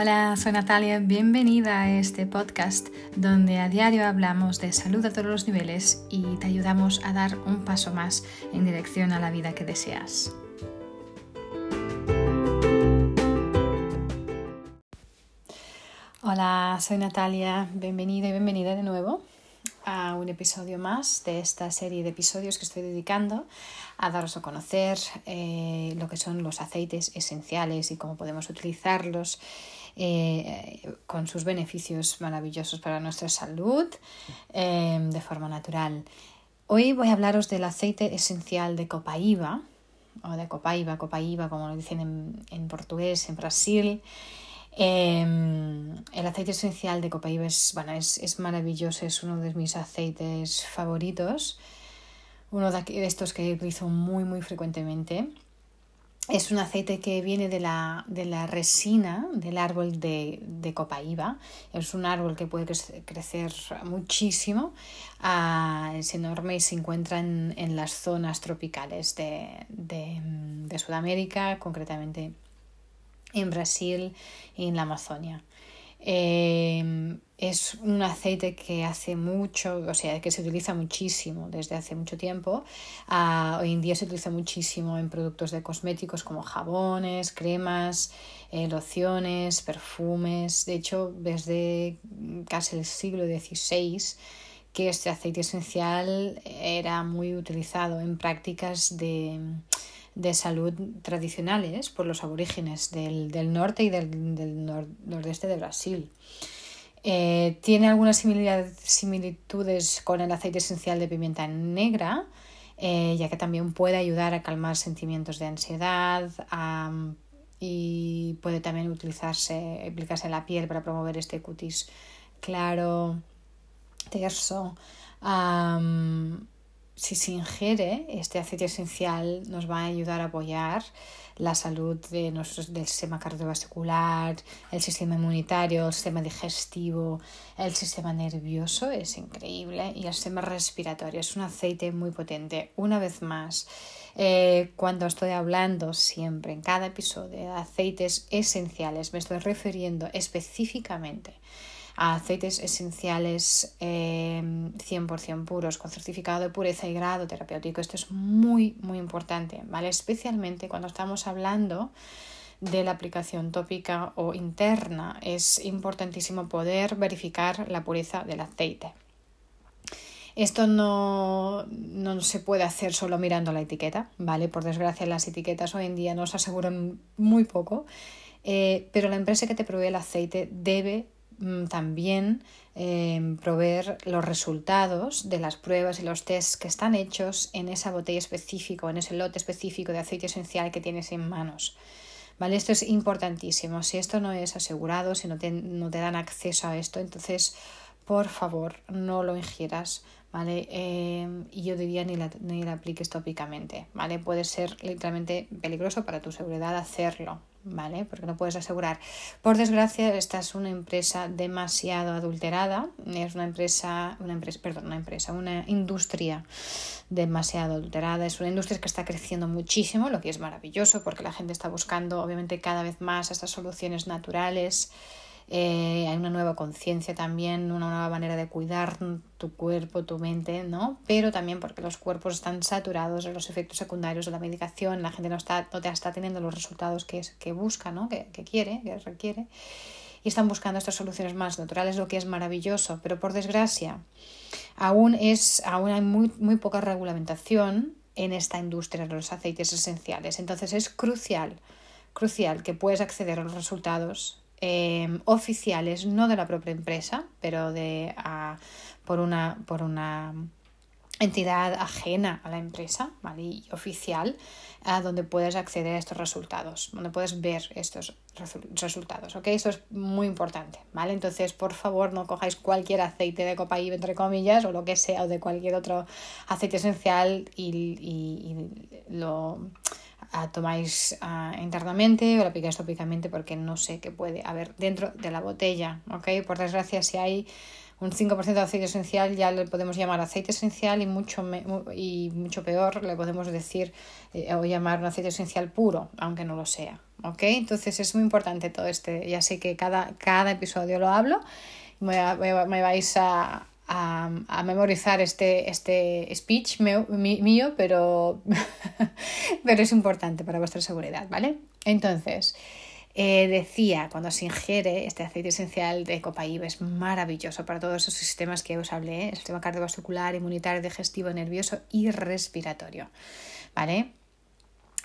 Hola, soy Natalia, bienvenida a este podcast donde a diario hablamos de salud a todos los niveles y te ayudamos a dar un paso más en dirección a la vida que deseas. Hola, soy Natalia, bienvenida y bienvenida de nuevo a un episodio más de esta serie de episodios que estoy dedicando a daros a conocer eh, lo que son los aceites esenciales y cómo podemos utilizarlos eh, con sus beneficios maravillosos para nuestra salud eh, de forma natural. Hoy voy a hablaros del aceite esencial de Copaiba, o de Copaiba, Copaiba, como lo dicen en, en portugués, en Brasil. Em, el aceite esencial de Copaiba es, bueno, es, es, maravilloso, es uno de mis aceites favoritos, uno de, estos que utilizo muy, muy frecuentemente. Es un aceite que viene de la, de la resina del árbol de, de Copaiba. Es un árbol que puede crecer muchísimo, uh, es enorme y se encuentra en, en las zonas tropicales de, de Sudamérica, concretamente en Brasil y en la Amazonia. Eh, es un aceite que hace mucho, o sea, que se utiliza muchísimo desde hace mucho tiempo. Uh, hoy en día se utiliza muchísimo en productos de cosméticos como jabones, cremas, eh, lociones, perfumes. De hecho, desde casi el siglo XVI que este aceite esencial era muy utilizado en prácticas de de salud tradicionales por los aborígenes del, del norte y del, del nordeste de Brasil. Eh, tiene algunas similitudes con el aceite esencial de pimienta negra, eh, ya que también puede ayudar a calmar sentimientos de ansiedad y puede también utilizarse, aplicarse en la piel para promover este cutis claro, terso si se ingiere este aceite esencial nos va a ayudar a apoyar la salud de nuestro, del sistema cardiovascular, el sistema inmunitario, el sistema digestivo, el sistema nervioso, es increíble, y el sistema respiratorio. Es un aceite muy potente. Una vez más, eh, cuando estoy hablando siempre en cada episodio de aceites esenciales, me estoy refiriendo específicamente a aceites esenciales 100% em, puros con certificado de pureza y grado terapéutico. Esto es muy, muy importante, ¿vale? Especialmente cuando estamos hablando de la aplicación tópica o interna. Es importantísimo poder verificar la pureza del aceite. Esto no, no, se puede hacer solo mirando la etiqueta, ¿vale? Por desgracia las etiquetas hoy en día nos aseguran muy poco, eh, pero la empresa que te provee el aceite debe también em, proveer los resultados de las pruebas y los tests que están hechos en esa botella específica, en ese lote específico de aceite esencial que tienes en manos. ¿Vale? Esto es importantísimo. Si esto no es asegurado, si no te, no te dan acceso a esto, entonces por favor no lo ingieras. ¿Vale? Em, y yo diría ni la, ni la apliques tópicamente, ¿vale? Puede ser literalmente peligroso para tu seguridad hacerlo, ¿vale? Porque no puedes asegurar. Por desgracia, esta es una empresa demasiado adulterada, es una empresa, una empresa, perdón, una empresa, una industria demasiado adulterada, es una industria que está creciendo muchísimo, lo que es maravilloso porque la gente está buscando obviamente cada vez más estas soluciones naturales eh, hay una nueva conciencia también, una nueva manera de cuidar tu cuerpo, tu mente, ¿no? Pero también porque los cuerpos están saturados de los efectos secundarios de la medicación, la gente no está, no te está teniendo los resultados que, que busca, ¿no? Que, que quiere, que requiere. Y están buscando estas soluciones más naturales, lo que es maravilloso, pero por desgracia, aún, es, aún hay muy, muy poca regulamentación en esta industria de los aceites esenciales. Entonces es crucial, crucial que puedas acceder a los resultados Em, oficiales, no de la propia empresa, pero de, por, una, por una entidad ajena a la empresa, ¿vale? Y oficial, a donde puedes acceder a estos resultados, donde puedes ver estos resultados, ¿ok? Esto es muy importante, ¿vale? Entonces, por favor, no cojáis cualquier aceite de copa entre comillas, o lo que sea, o de cualquier otro aceite esencial y, y lo tomáis uh, internamente o la aplicáis tópicamente porque no sé qué puede haber dentro de la botella, ¿ok? Por desgracia, si hay un 5% de aceite esencial ya le podemos llamar aceite esencial y mucho, y mucho peor le podemos decir eh, o llamar un aceite esencial puro, aunque no lo sea. ¿Ok? Entonces es muy importante todo este. Ya sé que cada, cada episodio lo hablo. Me, me vais a, a, memorizar este, este speech mío, pero, pero es importante para vuestra seguridad, ¿vale? Entonces, eh, decía, cuando se ingiere este aceite esencial de copaíba es maravilloso para todos esos sistemas que os hablé, el sistema cardiovascular, inmunitario, digestivo, nervioso y respiratorio, ¿vale?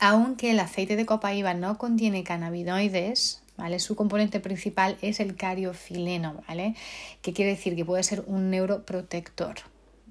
Aunque el aceite de copaíba no contiene cannabinoides, ¿vale? Su componente principal es el cariofileno, ¿vale? Que quiere decir que puede ser un neuroprotector,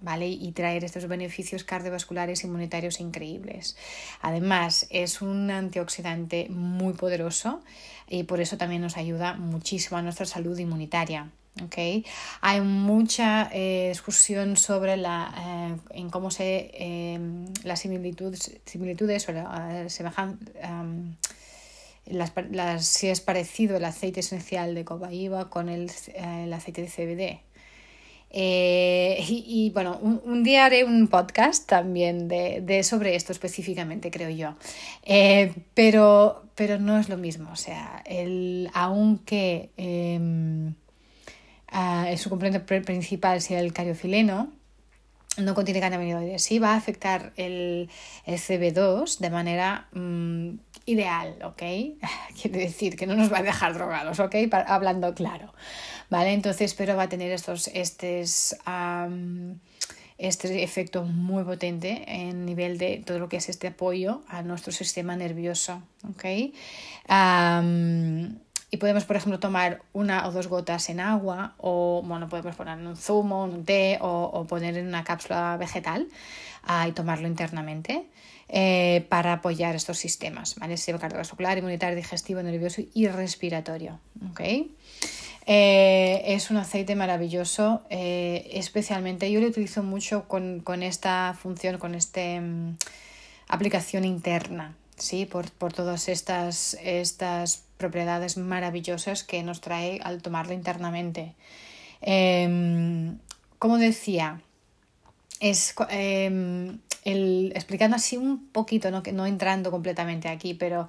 ¿vale? Y traer estos beneficios cardiovasculares inmunitarios increíbles. Además, es un antioxidante muy poderoso y por eso también nos ayuda muchísimo a nuestra salud inmunitaria. Okay. Hay mucha eh, discusión sobre la, eh, en cómo se eh, las similitudes, similitudes o la semejanza las, si es parecido el aceite esencial de copaíba con el, el aceite de CBD. Eh, y, bueno, un, día haré un podcast también de, de sobre esto específicamente, creo yo. Eh, pero, pero no es lo mismo. O sea, el, aunque eh, su componente principal sea el cariofileno, no contiene cannabinoides. Sí va a afectar el, el CB2 de manera mm, ideal, ¿ok? Quiere decir que no nos va a dejar drogados, ¿ok? hablando claro, ¿vale? Entonces, pero va a tener estos, estos, este efecto muy potente en nivel de todo lo que es este apoyo a nuestro sistema nervioso, ¿ok? Y podemos, por ejemplo, tomar una o dos gotas en agua o, bueno, podemos poner en un zumo, un té o, poner en una cápsula vegetal ah, y tomarlo internamente. Eh, para apoyar estos sistemas, ¿vale? Cardiovascular, inmunitario, digestivo, nervioso y respiratorio. Eh, es un aceite maravilloso, eh, especialmente yo lo utilizo mucho con, esta función, con esta mm, aplicación interna, ¿sí? por, por todas estas, estas propiedades maravillosas que nos trae al tomarlo internamente. Em, como decía, es, em, el, explicando así un poquito, no, no entrando completamente aquí, pero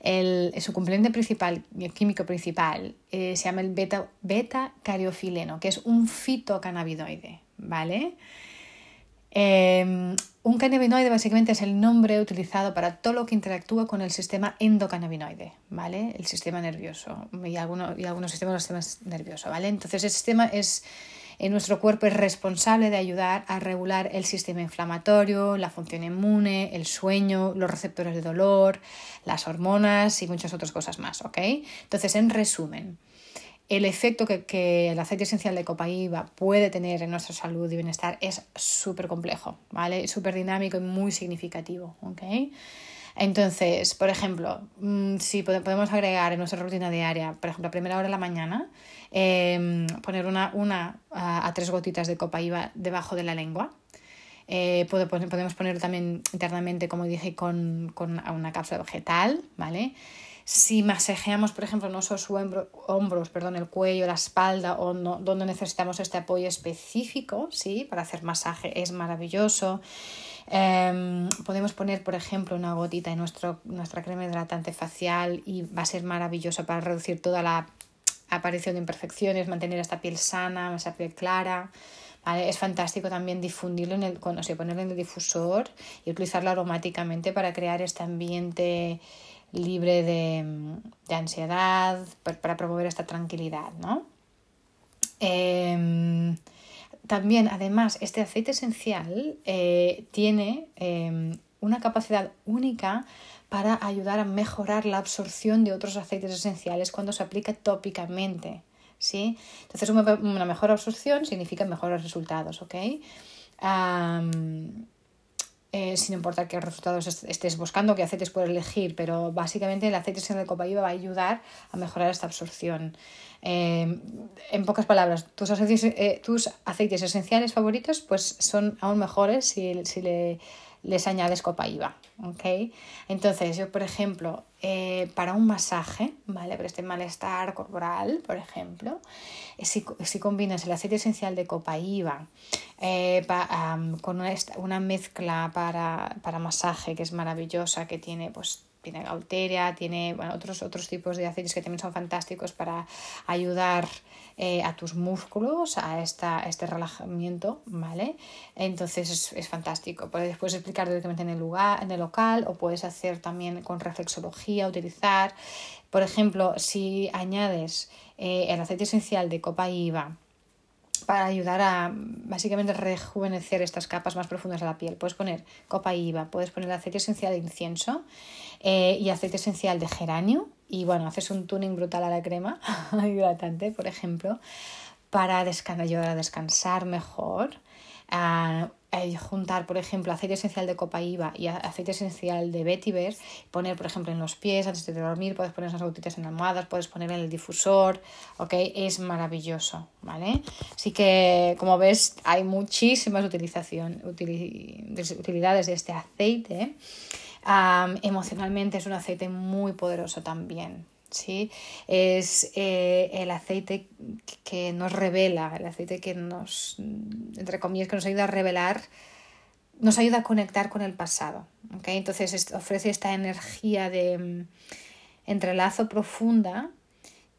el, su componente principal, el químico principal, eh, se llama el beta, beta cariofileno, que es un fitocannabinoide, ¿vale? Em, un cannabinoide básicamente es el nombre utilizado para todo lo que interactúa con el sistema endocannabinoide, ¿vale? El sistema nervioso y, algunos, y algunos sistemas, los sistemas nerviosos, ¿vale? Entonces el sistema es en nuestro cuerpo es responsable de ayudar a regular el sistema inflamatorio, la función inmune, el sueño, los receptores de dolor, las hormonas y muchas otras cosas más, ¿ok? Entonces, en resumen, el efecto que, el aceite esencial de copaíba puede tener en nuestra salud y bienestar es súper complejo, ¿vale? Súper dinámico y muy significativo, ¿ok? Entonces, por ejemplo, mm, si podemos agregar en nuestra rutina diaria, por ejemplo, a primera hora de la mañana, em, poner una, una a, tres gotitas de copa IVA debajo de la lengua. Eh, podemos poner también internamente, como dije, con, con una cápsula vegetal, ¿vale? Si masajeamos, por ejemplo, nuestros hombros, perdón, el cuello, la espalda o no, donde necesitamos este apoyo específico, ¿sí? Para hacer masaje es maravilloso. Em, podemos poner, por ejemplo, una gotita en nuestro, nuestra crema hidratante facial y va a ser maravilloso para reducir toda la aparición de imperfecciones, mantener esta piel sana, esa piel clara. Es fantástico también difundirlo en el, cuando se ponerlo en el difusor y utilizarlo aromáticamente para crear este ambiente libre de, ansiedad, para, promover esta tranquilidad, ¿no? Em, también, además, este aceite esencial eh, tiene em, una capacidad única para ayudar a mejorar la absorción de otros aceites esenciales cuando se aplica tópicamente. ¿sí? Entonces, una mejor absorción significa mejores resultados. ¿ok? Eh, sin importar qué resultados estés buscando, qué aceites puedes elegir, pero básicamente el aceite esencial de copaíba va a ayudar a mejorar esta absorción. Eh, en pocas palabras, tus aceites, eh, tus aceites esenciales favoritos pues son aún mejores si, si le, les añades copaíba. ¿ok? Entonces, yo, por ejemplo, eh, para un masaje, ¿vale? Para este malestar corporal, por ejemplo, si, si combinas el aceite esencial de copaíba eh, con una, una mezcla para, para masaje que es maravillosa, que tiene pues tiene gauteria, tiene bueno, otros, otros tipos de aceites que también son fantásticos para ayudar eh, a tus músculos, a, esta, este relajamiento, ¿vale? Entonces es, es, fantástico. Puedes, puedes explicar directamente en el, lugar, en el local o puedes hacer también con reflexología, utilizar, por ejemplo, si añades eh, el aceite esencial de copa IVA, para ayudar a básicamente rejuvenecer estas capas más profundas de la piel. Puedes poner copa IVA, puedes poner aceite esencial de incienso eh, y aceite esencial de geranio y bueno, haces un tuning brutal a la crema hidratante, por ejemplo, para ayudar a descansar mejor. A, juntar, por ejemplo, aceite esencial de copaíba y aceite esencial de vetiver, poner, por ejemplo, en los pies antes de dormir, puedes poner esas gotitas en almohadas, puedes poner en el difusor, ¿ok? Es maravilloso, ¿vale? Así que, como ves, hay muchísimas utilización, utilidades de este aceite emocionalmente es un aceite muy poderoso también. ¿Sí? Es eh, el aceite que nos revela, el aceite que nos, entre comillas, que nos ayuda a revelar, nos ayuda a conectar con el pasado. ¿okay? Entonces ofrece esta energía de mm, entrelazo profunda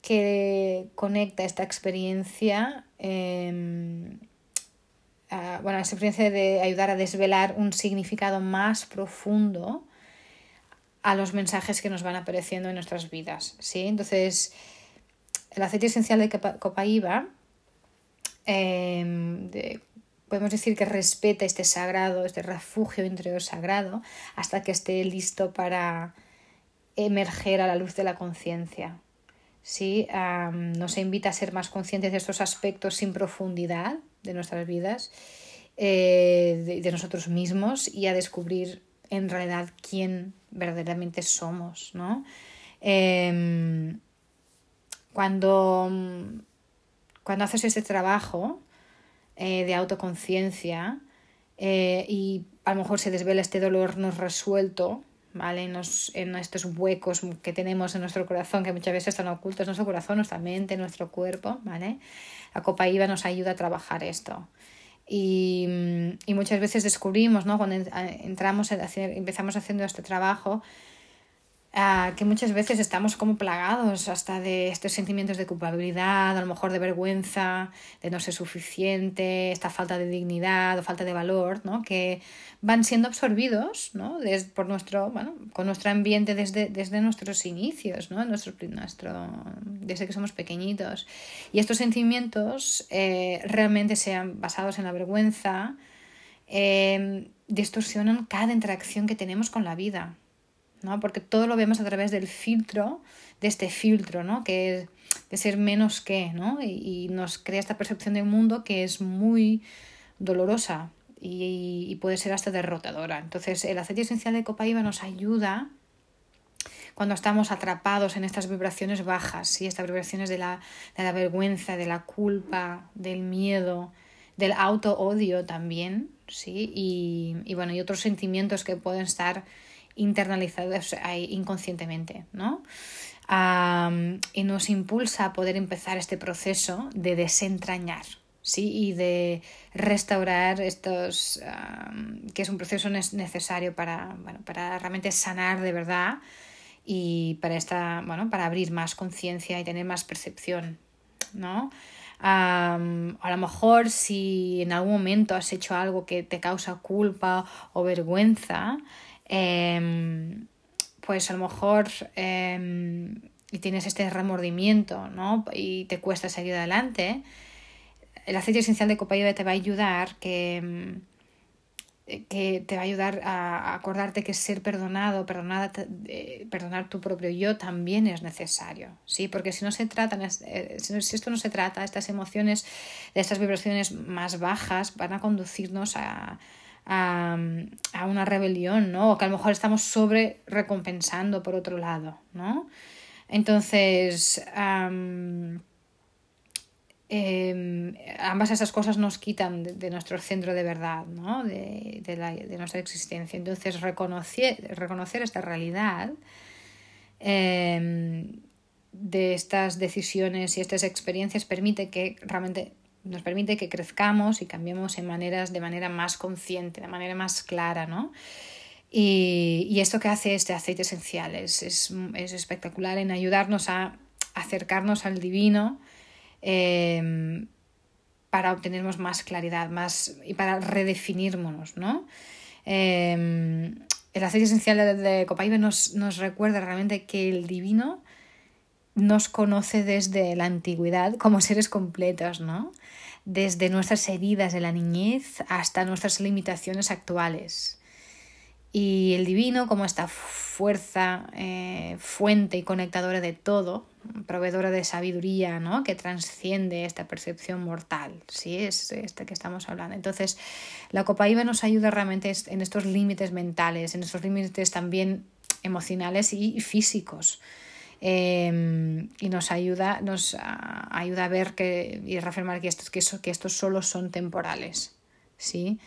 que conecta esta experiencia, em, bueno, esta experiencia de ayudar a desvelar un significado más profundo a los mensajes que nos van apareciendo en nuestras vidas. ¿sí? Entonces, el aceite esencial de copaíba em, podemos decir que respeta este sagrado, este refugio interior sagrado, hasta que esté listo para emerger a la luz de la conciencia. ¿sí? nos invita a ser más conscientes de estos aspectos sin profundidad de nuestras vidas, eh, de, nosotros mismos y a descubrir en realidad quién verdaderamente somos, ¿no? Em, cuando, cuando haces este trabajo eh, de autoconciencia eh, y a lo mejor se desvela este dolor no resuelto, ¿vale? En, en, estos huecos que tenemos en nuestro corazón, que muchas veces están ocultos en nuestro corazón, nuestra mente, nuestro cuerpo, ¿vale? La copa IVA nos ayuda a trabajar esto. Y, y muchas veces descubrimos, ¿no? cuando entramos a hacer, empezamos haciendo este trabajo, que muchas veces estamos como plagados hasta de estos sentimientos de culpabilidad, a lo mejor de vergüenza, de no ser suficiente, esta falta de dignidad o falta de valor, ¿no? que van siendo absorbidos ¿no? por nuestro, bueno, con nuestro ambiente desde, desde nuestros inicios, ¿no? nuestro, nuestro, desde que somos pequeñitos. Y estos sentimientos eh, realmente sean basados en la vergüenza, eh, distorsionan cada interacción que tenemos con la vida. ¿No? Porque todo lo vemos a través del filtro, de este filtro, ¿no? Que es de ser menos que, ¿no? Y, nos crea esta percepción del mundo que es muy dolorosa y, puede ser hasta derrotadora. Entonces, el aceite esencial de copaíba nos ayuda cuando estamos atrapados en estas vibraciones bajas, ¿sí? estas vibraciones de la, de la vergüenza, de la culpa, del miedo, del auto-odio también, ¿sí? Y, y, bueno, y otros sentimientos que pueden estar internalizados inconscientemente, ¿no? y nos impulsa a poder empezar este proceso de desentrañar, ¿sí? Y de restaurar estos, que es un proceso necesario para, bueno, para realmente sanar de verdad y para, esta, bueno, para abrir más conciencia y tener más percepción, ¿no? a lo mejor si en algún momento has hecho algo que te causa culpa o vergüenza, Em, pues a lo mejor em, y tienes este remordimiento ¿no? y te cuesta seguir adelante, el aceite esencial de copaíba te va a ayudar que, em, que te va a ayudar a acordarte que ser perdonado, perdonada, eh, perdonar tu propio yo también es necesario, ¿sí? Porque si no se trata, eh, si esto no se trata, estas emociones, de estas vibraciones más bajas van a conducirnos a, a, una rebelión, ¿no? O que a lo mejor estamos sobre recompensando por otro lado, ¿no? Entonces, Em, ambas esas cosas nos quitan de, nuestro centro de verdad, ¿no? de, de, nuestra existencia. Entonces, reconocer, reconocer esta realidad em, de estas decisiones y estas experiencias permite que realmente nos permite que crezcamos y cambiemos en maneras de manera más consciente, de manera más clara, ¿no? Y, esto que hace este aceite esencial es, es, es espectacular en ayudarnos a acercarnos al divino, Em, para obtenernos más claridad más, y para redefinirnos, ¿no? Em, el aceite esencial de, de Copaiba nos recuerda realmente que el divino nos conoce desde la antigüedad como seres completos, ¿no? Desde nuestras heridas de la niñez hasta nuestras limitaciones actuales. Y el divino, como esta fuerza, eh, fuente y conectadora de todo, proveedora de sabiduría, ¿no? Que transciende esta percepción mortal, ¿sí? Es este que estamos hablando. Entonces, la Copa IVA nos ayuda realmente en estos límites mentales, en estos límites también emocionales y físicos. Em, y nos ayuda, nos ayuda a ver que, y reafirmar que estos, que, que estos solo son temporales, ¿sí?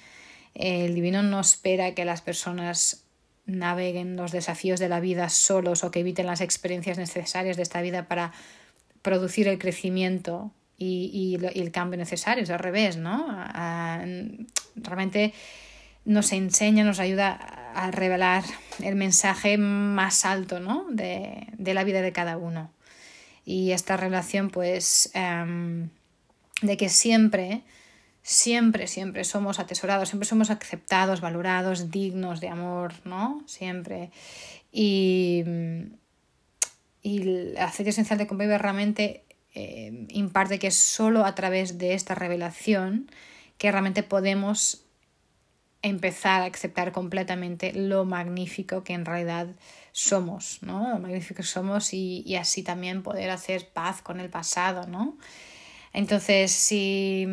El divino no espera que las personas naveguen los desafíos de la vida solos o que eviten las experiencias necesarias de esta vida para producir el crecimiento y, el cambio necesario, es al revés, ¿no? realmente nos enseña, nos ayuda a revelar el mensaje más alto ¿no? de, la vida de cada uno. Y esta relación, pues, em, de que siempre siempre, siempre somos atesorados, siempre somos aceptados, valorados, dignos de amor, ¿no? Siempre. Y, y el aceite esencial de Compave realmente eh, imparte que es solo a través de esta revelación que realmente podemos empezar a aceptar completamente lo magnífico que en realidad somos, ¿no? Lo magnífico que somos y, así también poder hacer paz con el pasado, ¿no? Entonces, si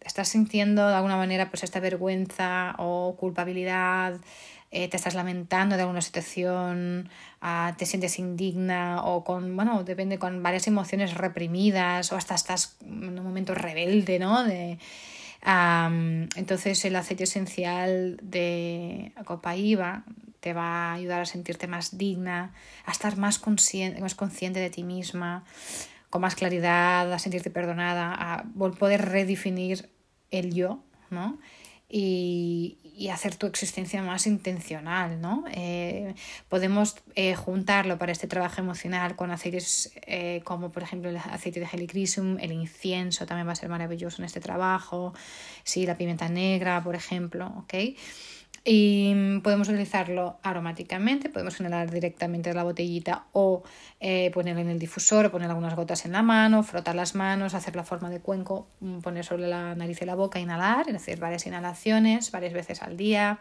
estás sintiendo de alguna manera pues esta vergüenza o culpabilidad, eh, te estás lamentando de alguna situación, ah, te sientes indigna o con, bueno, depende, con varias emociones reprimidas o hasta estás en un momento rebelde, ¿no? De, entonces el aceite esencial de Copaíba te va a ayudar a sentirte más digna, a estar más consciente, más consciente de ti misma, con más claridad, a sentirte perdonada, a poder redefinir el yo, ¿no? Y, hacer tu existencia más intencional, ¿no? Eh, podemos eh, juntarlo para este trabajo emocional con aceites eh, como por ejemplo el aceite de helichrysum, el incienso también va a ser maravilloso en este trabajo, sí, la pimienta negra, por ejemplo, ¿ok? Y podemos utilizarlo aromáticamente, podemos inhalar directamente de la botellita o eh, ponerlo en el difusor, poner algunas gotas en la mano, frotar las manos, hacer la forma de cuenco, mm, poner sobre la nariz y la boca, inhalar, es decir, varias inhalaciones varias veces al día.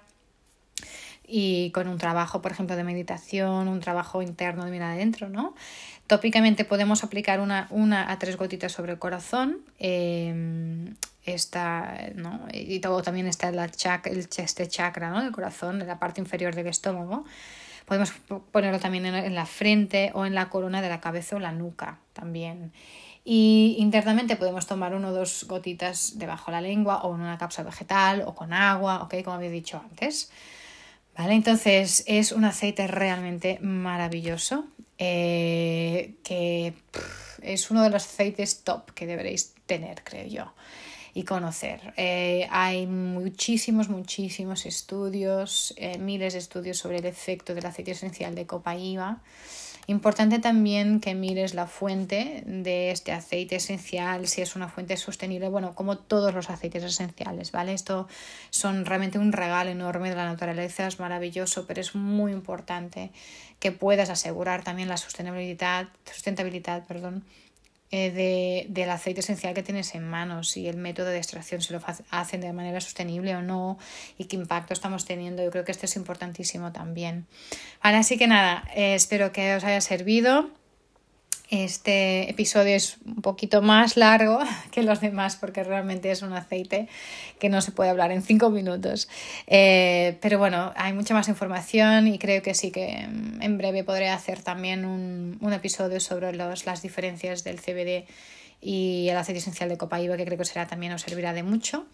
Y con un trabajo, por ejemplo, de meditación, un trabajo interno de mirar adentro, ¿no? Tópicamente podemos aplicar una, una a tres gotitas sobre el corazón. Eh, esta, ¿no? y todo también está la el, este chakra ¿no? del corazón, en la parte inferior del estómago. Podemos ponerlo también en, la frente o en la corona de la cabeza o la nuca también. Y internamente podemos tomar uno o dos gotitas debajo de la lengua o en una cápsula vegetal o con agua, ¿ok? Como había dicho antes. ¿Vale? Entonces es un aceite realmente maravilloso eh, que es uno de los aceites top que deberéis tener, creo yo y conocer. Eh, hay muchísimos, muchísimos estudios, eh, miles de estudios sobre el efecto del aceite esencial de copaíba. Importante también que mires la fuente de este aceite esencial, si es una fuente sostenible, bueno, como todos los aceites esenciales, ¿vale? Esto son realmente un regalo enorme de la naturaleza, es maravilloso, pero es muy importante que puedas asegurar también la sostenibilidad, sustentabilidad, perdón, eh, de, del aceite esencial que tienes en manos y el método de extracción, si lo hacen de manera sostenible o no y qué impacto estamos teniendo. Yo creo que esto es importantísimo también. Ahora así que nada, eh, espero que os haya servido. Este episodio es un poquito más largo que los demás porque realmente es un aceite que no se puede hablar en cinco minutos. Eh, pero bueno, hay mucha más información y creo que sí que en breve podré hacer también un, episodio sobre los, las diferencias del CBD y el aceite esencial de copaíba que creo que será también os servirá de mucho.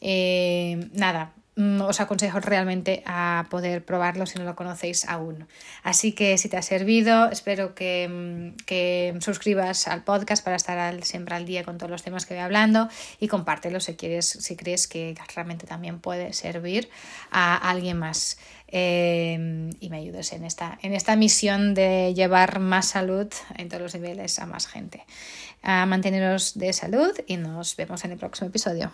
Eh, nada, mm, os aconsejo realmente a poder probarlo si no lo conocéis aún. Así que si te ha servido, espero que, mm, que suscribas al podcast para estar siempre al día con todos los temas que voy hablando y compártelo si quieres, si crees que realmente también puede servir a alguien más. Eh, y me ayudes en esta, en esta misión de llevar más salud en todos los niveles a más gente. A manteneros de salud y nos vemos en el próximo episodio.